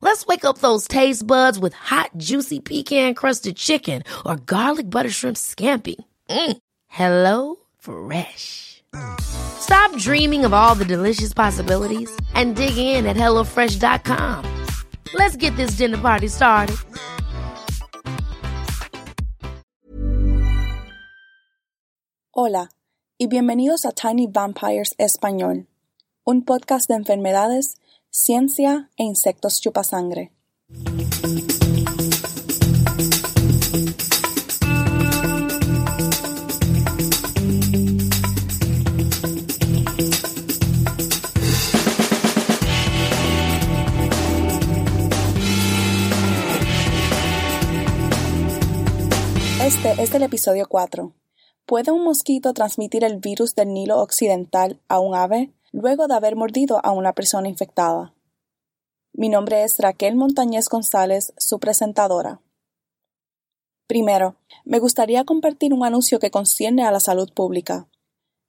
Let's wake up those taste buds with hot, juicy pecan crusted chicken or garlic butter shrimp scampi. Mm. Hello Fresh. Stop dreaming of all the delicious possibilities and dig in at HelloFresh.com. Let's get this dinner party started. Hola y bienvenidos a Tiny Vampires Español, un podcast de enfermedades Ciencia e insectos chupasangre. Este es el episodio 4. ¿Puede un mosquito transmitir el virus del Nilo Occidental a un ave? Luego de haber mordido a una persona infectada. Mi nombre es Raquel Montañez González, su presentadora. Primero, me gustaría compartir un anuncio que concierne a la salud pública.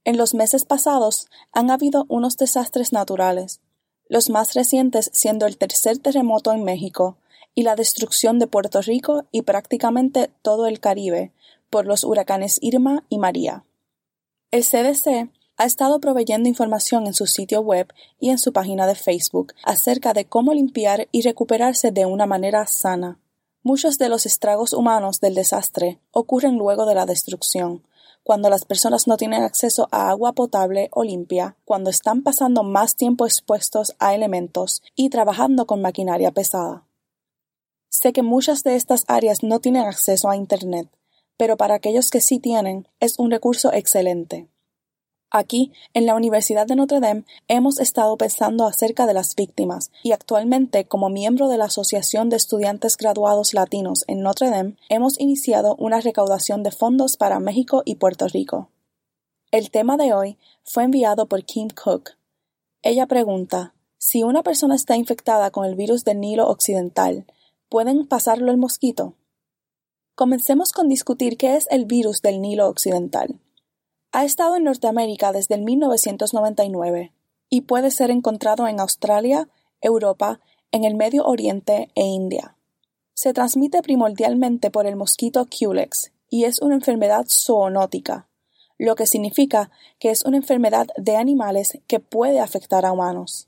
En los meses pasados han habido unos desastres naturales, los más recientes siendo el tercer terremoto en México y la destrucción de Puerto Rico y prácticamente todo el Caribe por los huracanes Irma y María. El CDC ha estado proveyendo información en su sitio web y en su página de Facebook acerca de cómo limpiar y recuperarse de una manera sana. Muchos de los estragos humanos del desastre ocurren luego de la destrucción, cuando las personas no tienen acceso a agua potable o limpia, cuando están pasando más tiempo expuestos a elementos y trabajando con maquinaria pesada. Sé que muchas de estas áreas no tienen acceso a Internet, pero para aquellos que sí tienen, es un recurso excelente. Aquí, en la Universidad de Notre Dame, hemos estado pensando acerca de las víctimas y actualmente, como miembro de la Asociación de Estudiantes Graduados Latinos en Notre Dame, hemos iniciado una recaudación de fondos para México y Puerto Rico. El tema de hoy fue enviado por Kim Cook. Ella pregunta, si una persona está infectada con el virus del Nilo Occidental, ¿pueden pasarlo el mosquito? Comencemos con discutir qué es el virus del Nilo Occidental. Ha estado en Norteamérica desde el 1999 y puede ser encontrado en Australia, Europa, en el Medio Oriente e India. Se transmite primordialmente por el mosquito Culex y es una enfermedad zoonótica, lo que significa que es una enfermedad de animales que puede afectar a humanos.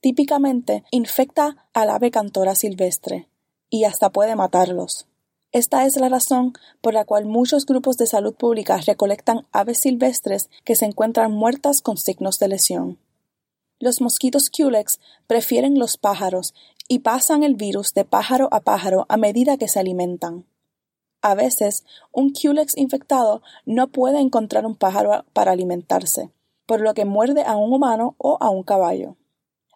Típicamente infecta al ave cantora silvestre y hasta puede matarlos. Esta es la razón por la cual muchos grupos de salud pública recolectan aves silvestres que se encuentran muertas con signos de lesión. Los mosquitos Culex prefieren los pájaros y pasan el virus de pájaro a pájaro a medida que se alimentan. A veces, un Culex infectado no puede encontrar un pájaro para alimentarse, por lo que muerde a un humano o a un caballo.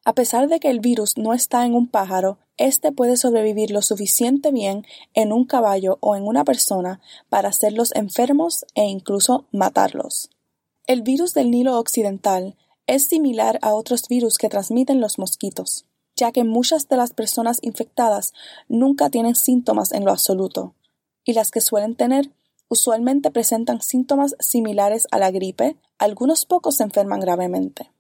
A pesar de que el virus no está en un pájaro, éste puede sobrevivir lo suficiente bien en un caballo o en una persona para hacerlos enfermos e incluso matarlos. El virus del Nilo Occidental es similar a otros virus que transmiten los mosquitos, ya que muchas de las personas infectadas nunca tienen síntomas en lo absoluto, y las que suelen tener usualmente presentan síntomas similares a la gripe, algunos pocos se enferman gravemente.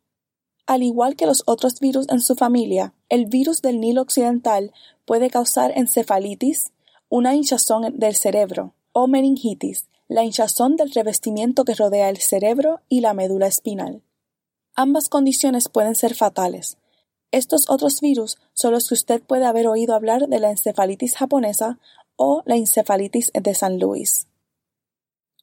Al igual que los otros virus en su familia, el virus del Nilo Occidental puede causar encefalitis, una hinchazón del cerebro, o meningitis, la hinchazón del revestimiento que rodea el cerebro y la médula espinal. Ambas condiciones pueden ser fatales. Estos otros virus son los que usted puede haber oído hablar de la encefalitis japonesa o la encefalitis de San Luis.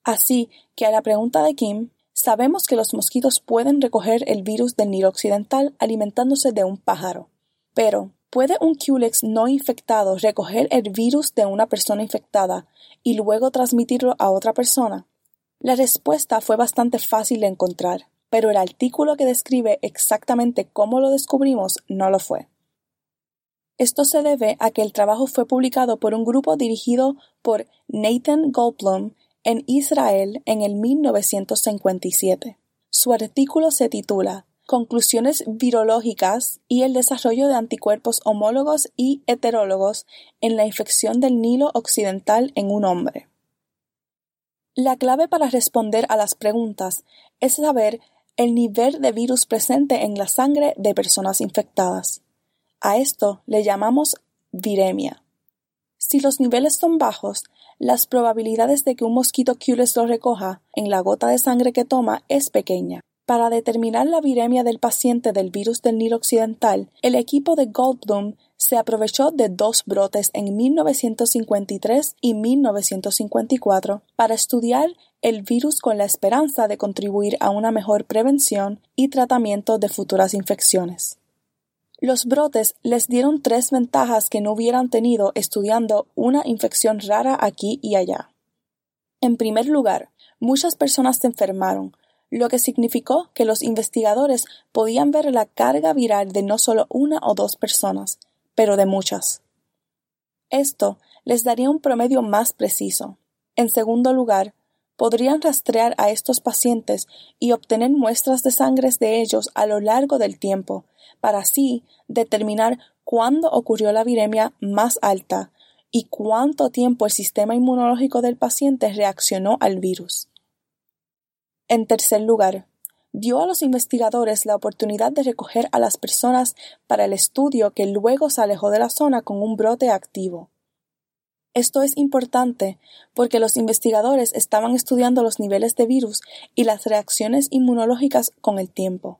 Así que a la pregunta de Kim, Sabemos que los mosquitos pueden recoger el virus del Nilo Occidental alimentándose de un pájaro. Pero, ¿Puede un Culex no infectado recoger el virus de una persona infectada y luego transmitirlo a otra persona? La respuesta fue bastante fácil de encontrar, pero el artículo que describe exactamente cómo lo descubrimos no lo fue. Esto se debe a que el trabajo fue publicado por un grupo dirigido por Nathan Goldblum en Israel en el 1957. Su artículo se titula Conclusiones virológicas y el desarrollo de anticuerpos homólogos y heterólogos en la infección del Nilo Occidental en un hombre. La clave para responder a las preguntas es saber el nivel de virus presente en la sangre de personas infectadas. A esto le llamamos viremia. Si los niveles son bajos, las probabilidades de que un mosquito Culex lo recoja en la gota de sangre que toma es pequeña. Para determinar la viremia del paciente del virus del Nilo Occidental, el equipo de Goldblum se aprovechó de dos brotes en 1953 y 1954 para estudiar el virus con la esperanza de contribuir a una mejor prevención y tratamiento de futuras infecciones. Los brotes les dieron tres ventajas que no hubieran tenido estudiando una infección rara aquí y allá. En primer lugar, muchas personas se enfermaron, lo que significó que los investigadores podían ver la carga viral de no solo una o dos personas, pero de muchas. Esto les daría un promedio más preciso. En segundo lugar, podrían rastrear a estos pacientes y obtener muestras de sangre de ellos a lo largo del tiempo, para así determinar cuándo ocurrió la viremia más alta y cuánto tiempo el sistema inmunológico del paciente reaccionó al virus. En tercer lugar, dio a los investigadores la oportunidad de recoger a las personas para el estudio que luego se alejó de la zona con un brote activo. Esto es importante porque los investigadores estaban estudiando los niveles de virus y las reacciones inmunológicas con el tiempo.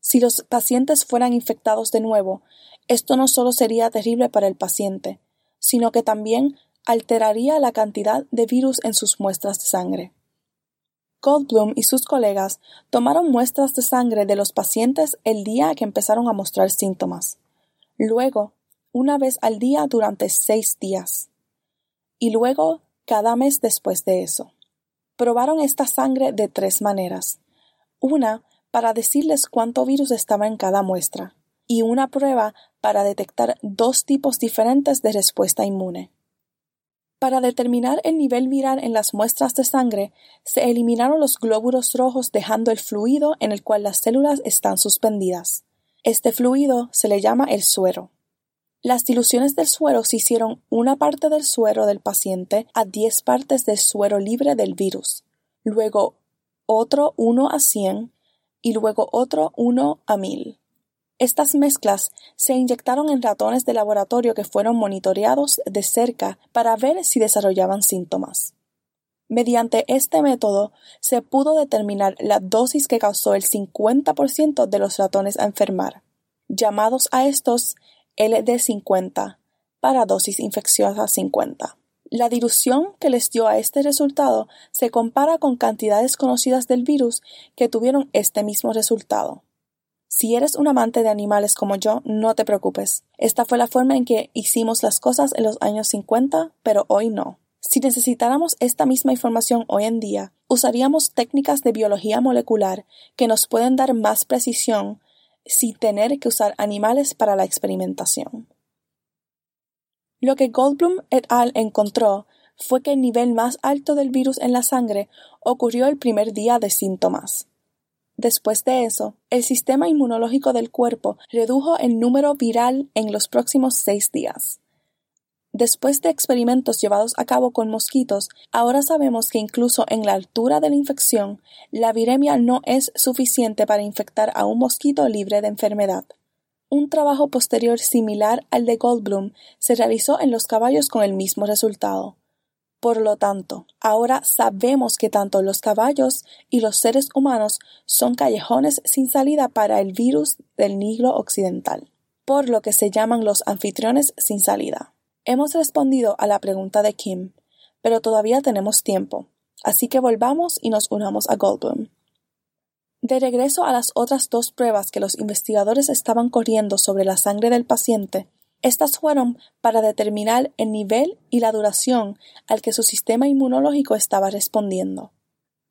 Si los pacientes fueran infectados de nuevo, esto no solo sería terrible para el paciente, sino que también alteraría la cantidad de virus en sus muestras de sangre. Goldblum y sus colegas tomaron muestras de sangre de los pacientes el día que empezaron a mostrar síntomas. Luego, una vez al día durante seis días. Y luego cada mes después de eso. Probaron esta sangre de tres maneras. Una para decirles cuánto virus estaba en cada muestra, y una prueba para detectar dos tipos diferentes de respuesta inmune. Para determinar el nivel viral en las muestras de sangre, se eliminaron los glóbulos rojos dejando el fluido en el cual las células están suspendidas. Este fluido se le llama el suero. Las diluciones del suero se hicieron una parte del suero del paciente a 10 partes del suero libre del virus, luego otro 1 a 100 y luego otro 1 a 1000. Estas mezclas se inyectaron en ratones de laboratorio que fueron monitoreados de cerca para ver si desarrollaban síntomas. Mediante este método se pudo determinar la dosis que causó el 50% de los ratones a enfermar, llamados a estos LD50 para dosis infecciosa 50. La dilución que les dio a este resultado se compara con cantidades conocidas del virus que tuvieron este mismo resultado. Si eres un amante de animales como yo, no te preocupes. Esta fue la forma en que hicimos las cosas en los años 50, pero hoy no. Si necesitáramos esta misma información hoy en día, usaríamos técnicas de biología molecular que nos pueden dar más precisión sin tener que usar animales para la experimentación. Lo que Goldblum et al. encontró fue que el nivel más alto del virus en la sangre ocurrió el primer día de síntomas. Después de eso, el sistema inmunológico del cuerpo redujo el número viral en los próximos seis días. Después de experimentos llevados a cabo con mosquitos, ahora sabemos que incluso en la altura de la infección, la viremia no es suficiente para infectar a un mosquito libre de enfermedad. Un trabajo posterior similar al de Goldblum se realizó en los caballos con el mismo resultado. Por lo tanto, ahora sabemos que tanto los caballos y los seres humanos son callejones sin salida para el virus del Nilo Occidental, por lo que se llaman los anfitriones sin salida. Hemos respondido a la pregunta de Kim, pero todavía tenemos tiempo, así que volvamos y nos unamos a Goldblum. De regreso a las otras dos pruebas que los investigadores estaban corriendo sobre la sangre del paciente, estas fueron para determinar el nivel y la duración al que su sistema inmunológico estaba respondiendo.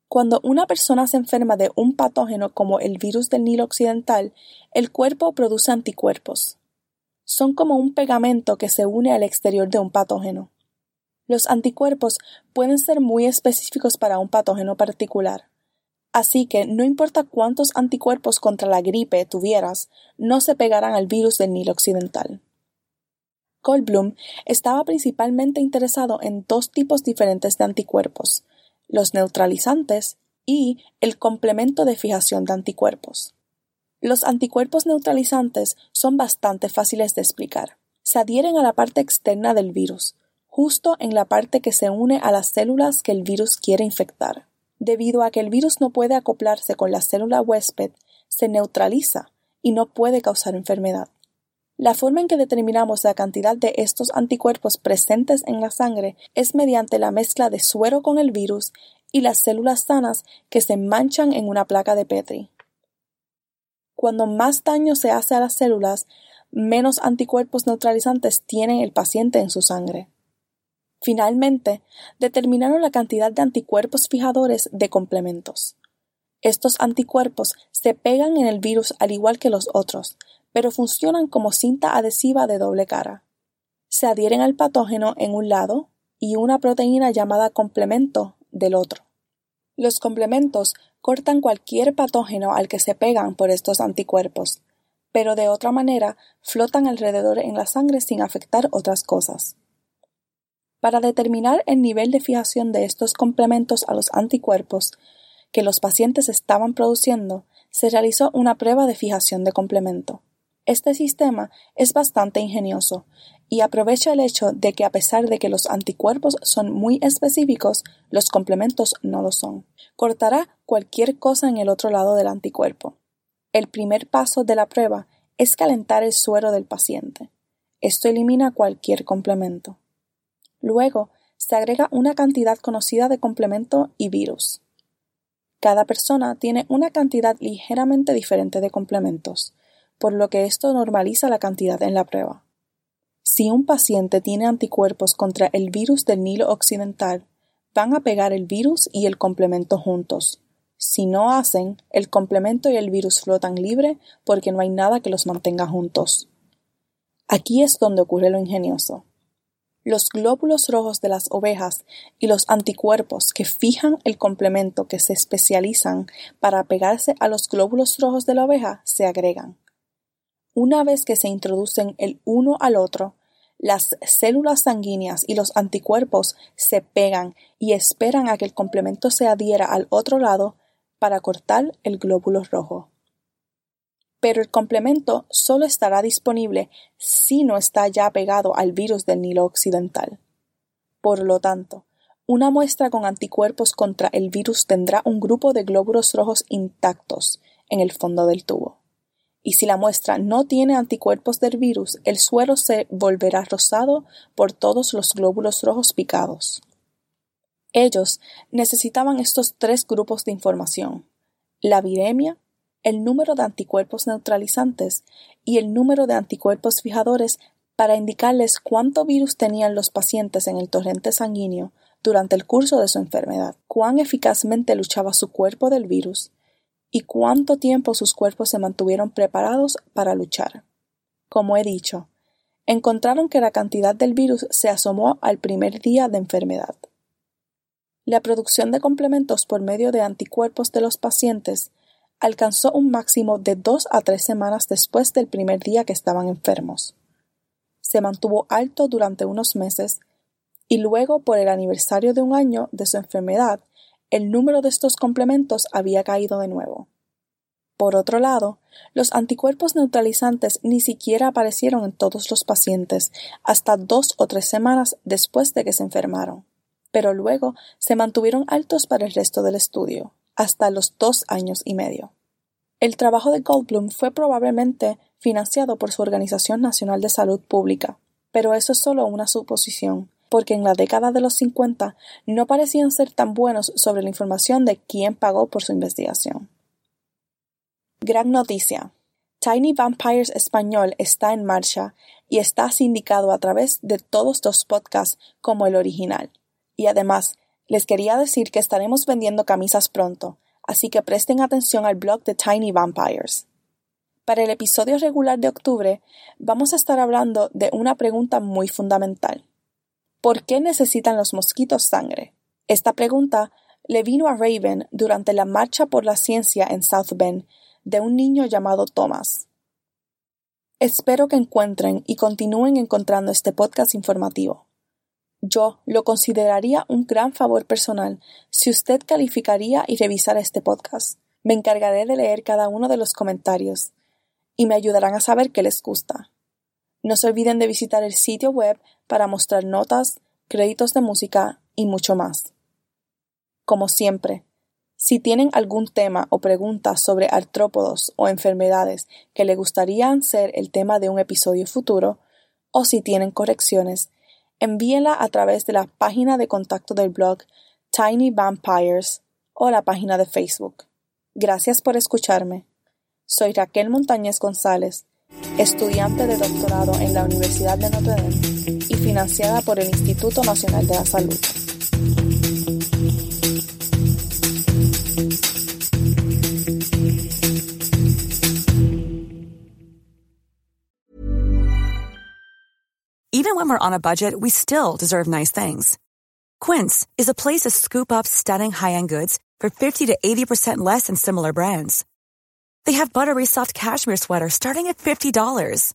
Cuando una persona se enferma de un patógeno como el virus del Nilo Occidental, el cuerpo produce anticuerpos. Son como un pegamento que se une al exterior de un patógeno. Los anticuerpos pueden ser muy específicos para un patógeno particular. Así que no importa cuántos anticuerpos contra la gripe tuvieras, no se pegarán al virus del Nilo Occidental. Goldblum estaba principalmente interesado en dos tipos diferentes de anticuerpos, los neutralizantes y el complemento de fijación de anticuerpos. Los anticuerpos neutralizantes son bastante fáciles de explicar. Se adhieren a la parte externa del virus, justo en la parte que se une a las células que el virus quiere infectar. Debido a que el virus no puede acoplarse con la célula huésped, se neutraliza y no puede causar enfermedad. La forma en que determinamos la cantidad de estos anticuerpos presentes en la sangre es mediante la mezcla de suero con el virus y las células sanas que se manchan en una placa de Petri. Cuando más daño se hace a las células, menos anticuerpos neutralizantes tiene el paciente en su sangre. Finalmente, determinaron la cantidad de anticuerpos fijadores de complementos. Estos anticuerpos se pegan en el virus al igual que los otros, pero funcionan como cinta adhesiva de doble cara. Se adhieren al patógeno en un lado y una proteína llamada complemento del otro. Los complementos cortan cualquier patógeno al que se pegan por estos anticuerpos, pero de otra manera flotan alrededor en la sangre sin afectar otras cosas. Para determinar el nivel de fijación de estos complementos a los anticuerpos que los pacientes estaban produciendo, se realizó una prueba de fijación de complemento. Este sistema es bastante ingenioso y aprovecha el hecho de que a pesar de que los anticuerpos son muy específicos, los complementos no lo son. Cortará cualquier cosa en el otro lado del anticuerpo. El primer paso de la prueba es calentar el suero del paciente. Esto elimina cualquier complemento. Luego, se agrega una cantidad conocida de complemento y virus. Cada persona tiene una cantidad ligeramente diferente de complementos, por lo que esto normaliza la cantidad en la prueba. Si un paciente tiene anticuerpos contra el virus del Nilo Occidental, van a pegar el virus y el complemento juntos. Si no hacen, el complemento y el virus flotan libre porque no hay nada que los mantenga juntos. Aquí es donde ocurre lo ingenioso. Los glóbulos rojos de las ovejas y los anticuerpos que fijan el complemento que se especializan para pegarse a los glóbulos rojos de la oveja se agregan. Una vez que se introducen el uno al otro, las células sanguíneas y los anticuerpos se pegan y esperan a que el complemento se adhiera al otro lado para cortar el glóbulo rojo. Pero el complemento solo estará disponible si no está ya pegado al virus del Nilo Occidental. Por lo tanto, una muestra con anticuerpos contra el virus tendrá un grupo de glóbulos rojos intactos en el fondo del tubo y si la muestra no tiene anticuerpos del virus, el suero se volverá rosado por todos los glóbulos rojos picados. Ellos necesitaban estos tres grupos de información, la viremia, el número de anticuerpos neutralizantes y el número de anticuerpos fijadores para indicarles cuánto virus tenían los pacientes en el torrente sanguíneo durante el curso de su enfermedad, cuán eficazmente luchaba su cuerpo del virus, y cuánto tiempo sus cuerpos se mantuvieron preparados para luchar. Como he dicho, encontraron que la cantidad del virus se asomó al primer día de enfermedad. La producción de complementos por medio de anticuerpos de los pacientes alcanzó un máximo de dos a tres semanas después del primer día que estaban enfermos. Se mantuvo alto durante unos meses y luego por el aniversario de un año de su enfermedad el número de estos complementos había caído de nuevo. Por otro lado, los anticuerpos neutralizantes ni siquiera aparecieron en todos los pacientes hasta dos o tres semanas después de que se enfermaron, pero luego se mantuvieron altos para el resto del estudio, hasta los dos años y medio. El trabajo de Goldblum fue probablemente financiado por su Organización Nacional de Salud Pública, pero eso es solo una suposición, porque en la década de los 50 no parecían ser tan buenos sobre la información de quién pagó por su investigación. Gran noticia. Tiny Vampires Español está en marcha y está sindicado a través de todos los podcasts como el original. Y además, les quería decir que estaremos vendiendo camisas pronto, así que presten atención al blog de Tiny Vampires. Para el episodio regular de octubre, vamos a estar hablando de una pregunta muy fundamental. ¿Por qué necesitan los mosquitos sangre? Esta pregunta le vino a Raven durante la Marcha por la Ciencia en South Bend de un niño llamado Thomas. Espero que encuentren y continúen encontrando este podcast informativo. Yo lo consideraría un gran favor personal si usted calificaría y revisara este podcast. Me encargaré de leer cada uno de los comentarios y me ayudarán a saber qué les gusta. No se olviden de visitar el sitio web para mostrar notas, créditos de música y mucho más. Como siempre, si tienen algún tema o pregunta sobre artrópodos o enfermedades que le gustaría ser el tema de un episodio futuro, o si tienen correcciones, envíenla a través de la página de contacto del blog Tiny Vampires o la página de Facebook. Gracias por escucharme. Soy Raquel Montañez González, estudiante de doctorado en la Universidad de Notre Dame financiada por el Instituto Nacional de la Salud. Even when we're on a budget, we still deserve nice things. Quince is a place to scoop up stunning high-end goods for 50 to 80% less than similar brands. They have buttery soft cashmere sweaters starting at $50,